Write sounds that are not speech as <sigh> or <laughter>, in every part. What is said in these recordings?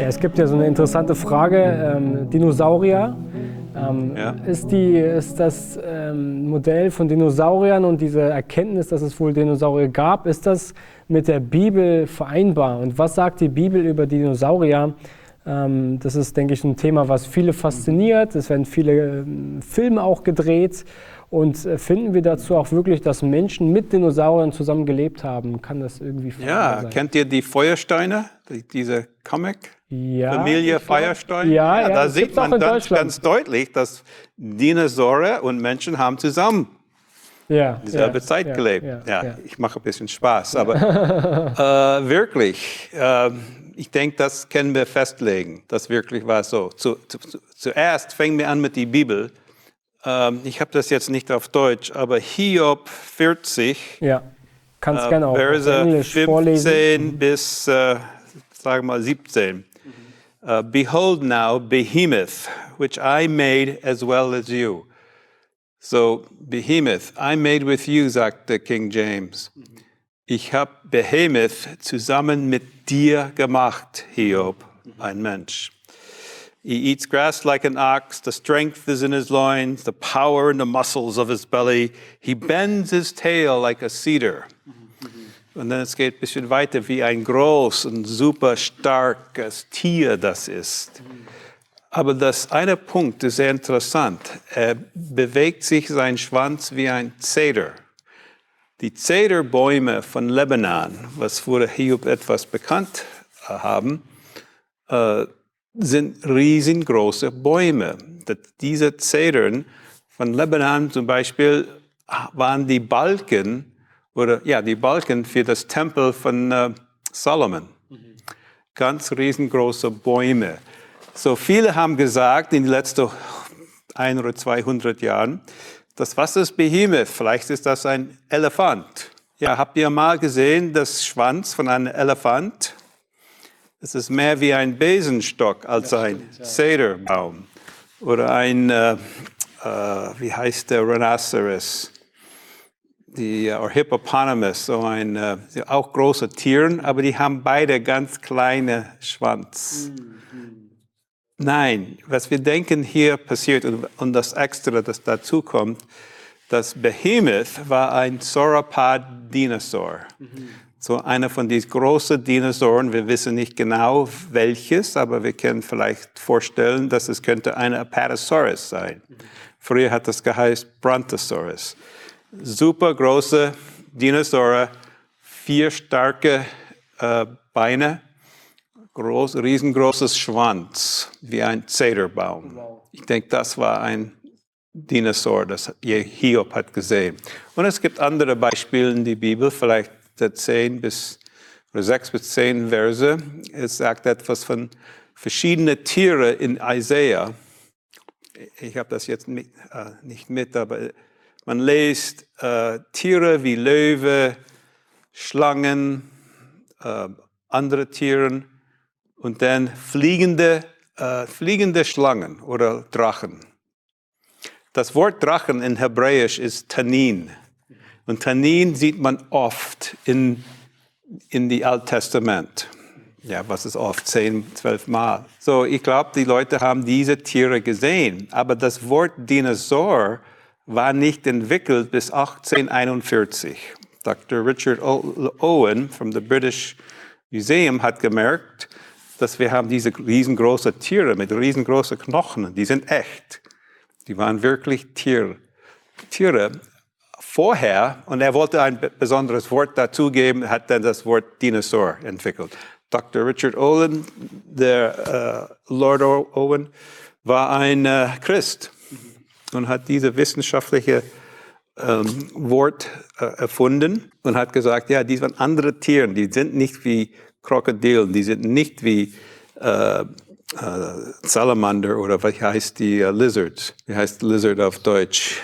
Ja, es gibt ja so eine interessante Frage, ähm, Dinosaurier. Ähm, ja. ist, die, ist das ähm, Modell von Dinosauriern und diese Erkenntnis, dass es wohl Dinosaurier gab, ist das mit der Bibel vereinbar? Und was sagt die Bibel über Dinosaurier? Ähm, das ist, denke ich, ein Thema, was viele fasziniert. Es werden viele ähm, Filme auch gedreht. Und äh, finden wir dazu auch wirklich, dass Menschen mit Dinosauriern zusammen gelebt haben? Kann das irgendwie Ja, sein? kennt ihr die Feuersteine, die, diese Comic? Ja, Familie Feuerstein? Ja, ja, da sieht man ganz, ganz, deutlich, dass Dinosaurier und Menschen haben zusammen ja, dieselbe ja, Zeit gelebt. Ja, ich mache ein bisschen Spaß, aber <laughs> äh, wirklich, äh, ich denke, das können wir festlegen. Das wirklich war so. Zu, zu, zuerst fängen wir an mit der Bibel. Ähm, ich habe das jetzt nicht auf Deutsch, aber Hiob 40, ja, kannst äh, gerne auch Verse Englisch 15 vorlesen. bis, äh, sagen wir mal, 17. Uh, Behold now Behemoth, which I made as well as you. So, Behemoth, I made with you, sagte King James. Mm-hmm. Ich habe Behemoth zusammen mit dir gemacht, Hiob, mm-hmm. ein Mensch. He eats grass like an ox, the strength is in his loins, the power in the muscles of his belly. He bends his tail like a cedar. Mm-hmm. Und dann es geht ein bisschen weiter, wie ein groß und super starkes Tier das ist. Aber das eine Punkt ist sehr interessant. Er bewegt sich sein Schwanz wie ein Zeder. Die Zederbäume von Lebanon, was vor Hiob etwas bekannt äh, haben, äh, sind riesengroße Bäume. Diese Zedern von Lebanon zum Beispiel waren die Balken oder ja die Balken für das Tempel von äh, Solomon. Mhm. Ganz riesengroße Bäume. So viele haben gesagt in den letzten ein oder 200 Jahren, das Wasser ist Behemoth, vielleicht ist das ein Elefant. Ja, habt ihr mal gesehen, das Schwanz von einem Elefant? Es ist mehr wie ein Besenstock als ein ja. Cederbaum. Oder ein, äh, äh, wie heißt der Rhinoceros? Die, äh, oder Hippopotamus, so ein, äh, auch große Tieren, aber die haben beide ganz kleine Schwanz. Mhm. Nein, was wir denken hier passiert und, und das Extra, das dazu kommt, das Behemoth war ein Sauropod-Dinosaur. Mhm. So einer von diesen großen Dinosauren. Wir wissen nicht genau welches, aber wir können vielleicht vorstellen, dass es könnte ein Apatosaurus sein. Mhm. Früher hat das geheißen Brontosaurus. Super große Dinosaurier, vier starke äh, Beine groß, riesengroßes Schwanz, wie ein Zederbaum. Ich denke, das war ein Dinosaur, das Hiob hat gesehen. Und es gibt andere Beispiele in der Bibel, vielleicht 10 bis oder 6 bis 10 Verse. Es sagt etwas von verschiedenen Tieren in Isaiah. Ich habe das jetzt mit, äh, nicht mit, aber man liest äh, Tiere wie Löwe, Schlangen, äh, andere Tiere und dann fliegende, äh, fliegende Schlangen oder Drachen. Das Wort Drachen in Hebräisch ist Tanin. Und Tanin sieht man oft in, in die Alten Testament. Ja, was ist oft? Zehn, zwölf Mal. So, ich glaube, die Leute haben diese Tiere gesehen. Aber das Wort Dinosaur war nicht entwickelt bis 1841. Dr. Richard Owen vom British Museum hat gemerkt, dass wir haben diese riesengroßen Tiere mit riesengroßen Knochen, die sind echt. Die waren wirklich Tier, Tiere vorher und er wollte ein besonderes Wort dazugeben, hat dann das Wort Dinosaur entwickelt. Dr. Richard Owen, der uh, Lord Owen, war ein uh, Christ und hat diese wissenschaftliche ähm, Wort äh, erfunden und hat gesagt, ja, die waren andere Tiere, die sind nicht wie Krokodilen, die sind nicht wie äh, äh, Salamander oder was heißt die uh, Lizards? Wie heißt Lizard auf Deutsch?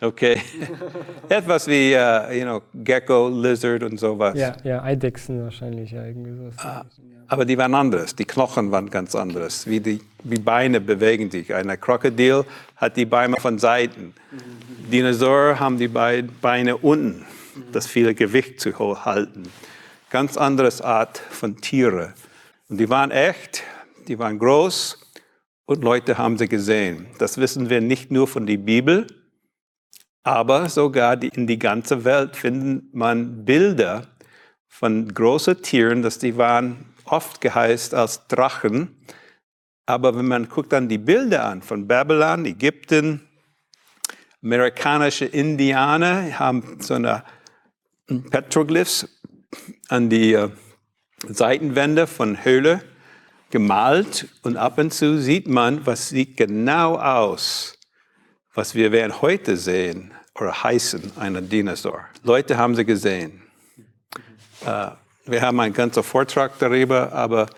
Okay. <laughs> Etwas wie, uh, you know, Gecko, Lizard und sowas. Ja, ja, Eidechsen wahrscheinlich, ja, irgendwie so. Ah, aber die waren anders, die Knochen waren ganz anders. Wie die wie Beine bewegen sich. Ein Krokodil hat die Beine von Seiten. Mhm. Dinosaurier haben die Beine unten, das viele Gewicht zu halten ganz anderes Art von Tiere. Und die waren echt, die waren groß und Leute haben sie gesehen. Das wissen wir nicht nur von der Bibel, aber sogar die, in die ganze Welt findet man Bilder von großen Tieren, dass die waren oft geheißt als Drachen. Aber wenn man guckt dann die Bilder an von Babylon, Ägypten, amerikanische Indianer haben so eine Petroglyphs an die äh, Seitenwände von Höhle gemalt und ab und zu sieht man, was sieht genau aus, was wir werden heute sehen oder heißen, einer Dinosaur. Leute haben sie gesehen. Äh, wir haben einen ganzen Vortrag darüber, aber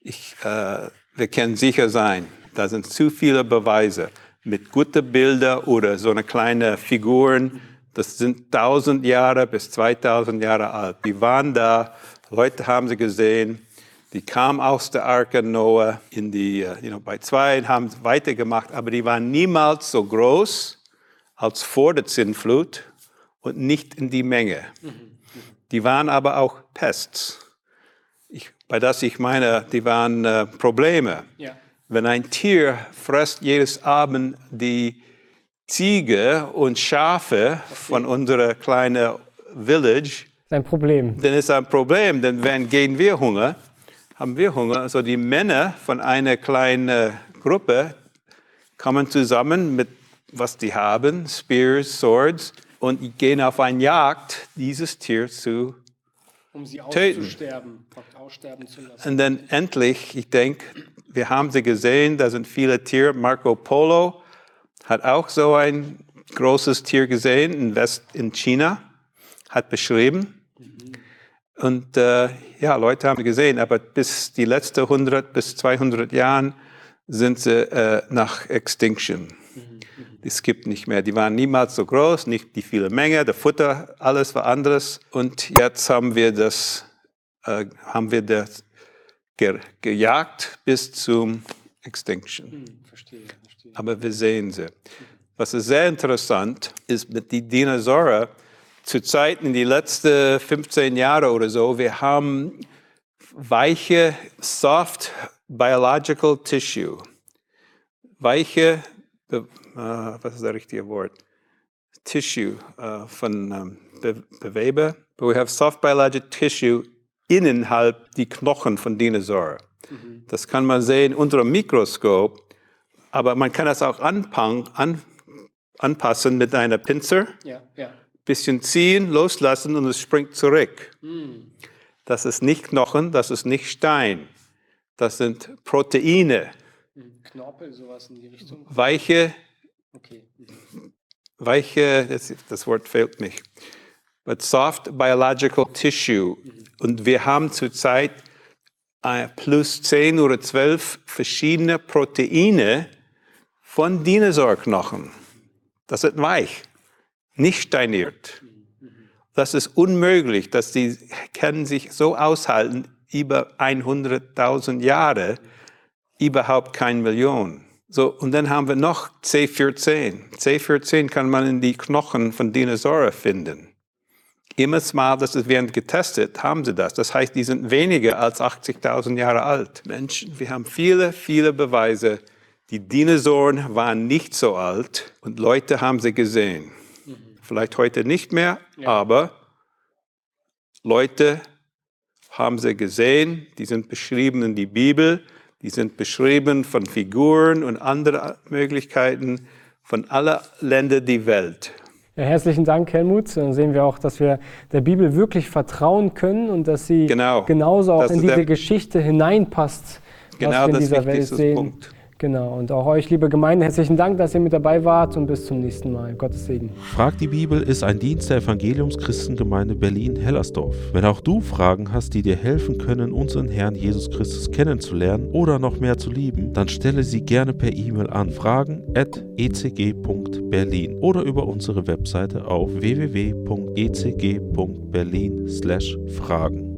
ich, äh, wir können sicher sein, da sind zu viele Beweise mit guten Bildern oder so eine kleine Figuren. Das sind 1000 Jahre bis 2000 Jahre alt. Die waren da, Leute haben sie gesehen. Die kamen aus der Arke Noah in die, äh, you know, bei zwei und haben weitergemacht, aber die waren niemals so groß als vor der Zinnflut und nicht in die Menge. Die waren aber auch Pests. Ich, bei das ich meine, die waren äh, Probleme. Ja. Wenn ein Tier frisst jedes Abend die Ziege und Schafe von unserer kleinen Village, ein Problem. Dann ist ein Problem, denn wenn gehen wir Hunger, haben wir Hunger. Also die Männer von einer kleinen Gruppe kommen zusammen mit was die haben, Spears, Swords, und gehen auf eine Jagd, dieses Tier zu um sie auszusterben, aussterben zu lassen. Und dann endlich, ich denke, wir haben sie gesehen, da sind viele Tiere. Marco Polo hat auch so ein großes Tier gesehen in West in China, hat beschrieben. Mhm. Und äh, ja, Leute haben gesehen, aber bis die letzten 100 bis 200 Jahren sind sie äh, nach Extinction. Es gibt nicht mehr. Die waren niemals so groß, nicht die viele Menge, der Futter, alles war anderes. Und jetzt haben wir das, äh, haben wir das ge gejagt bis zum Extinction. Hm, verstehe, verstehe. Aber wir sehen sie. Was ist sehr interessant ist mit den Dinosauriern, zu Zeiten in die letzten 15 Jahre oder so, wir haben weiche, soft biological tissue. Weiche uh, was ist das richtige Wort? Tissue uh, von um, Be Bewebe. But we have soft biological tissue innerhalb die Knochen von Dinosauriern. Mhm. Das kann man sehen unter dem Mikroskop, aber man kann das auch an, anpassen mit einer Pinzer. Ja, ja. Bisschen ziehen, loslassen und es springt zurück. Mhm. Das ist nicht Knochen, das ist nicht Stein. Das sind Proteine. Knorpel, sowas in die Richtung. Weiche Okay. Weiche, das, das, Wort fehlt mich, but soft biological tissue. Mhm. Und wir haben zurzeit äh, plus 10 oder 12 verschiedene Proteine von Dinosaurknochen. Das ist weich, nicht steiniert. Das ist unmöglich, dass die können sich so aushalten über 100.000 Jahre, überhaupt keine Million. So, und dann haben wir noch C14. C14 kann man in die Knochen von Dinosauriern finden. Immer mal, dass es werden getestet, haben sie das. Das heißt, die sind weniger als 80.000 Jahre alt. Menschen, wir haben viele, viele Beweise. Die Dinosauren waren nicht so alt und Leute haben sie gesehen. Vielleicht heute nicht mehr, ja. aber Leute haben sie gesehen, die sind beschrieben in die Bibel. Die sind beschrieben von Figuren und anderen Möglichkeiten von aller Länder der Welt. Ja, herzlichen Dank, Helmut. Dann sehen wir auch, dass wir der Bibel wirklich vertrauen können und dass sie genau. genauso auch das in diese Geschichte hineinpasst, genau was wir in dieser Welt sehen. Punkt. Genau, und auch euch, liebe Gemeinde, herzlichen Dank, dass ihr mit dabei wart und bis zum nächsten Mal. Gottes Segen. Frag die Bibel ist ein Dienst der Evangeliumschristengemeinde Berlin-Hellersdorf. Wenn auch du Fragen hast, die dir helfen können, unseren Herrn Jesus Christus kennenzulernen oder noch mehr zu lieben, dann stelle sie gerne per E-Mail an fragen.ecg.berlin oder über unsere Webseite auf www.ecg.berlin/fragen.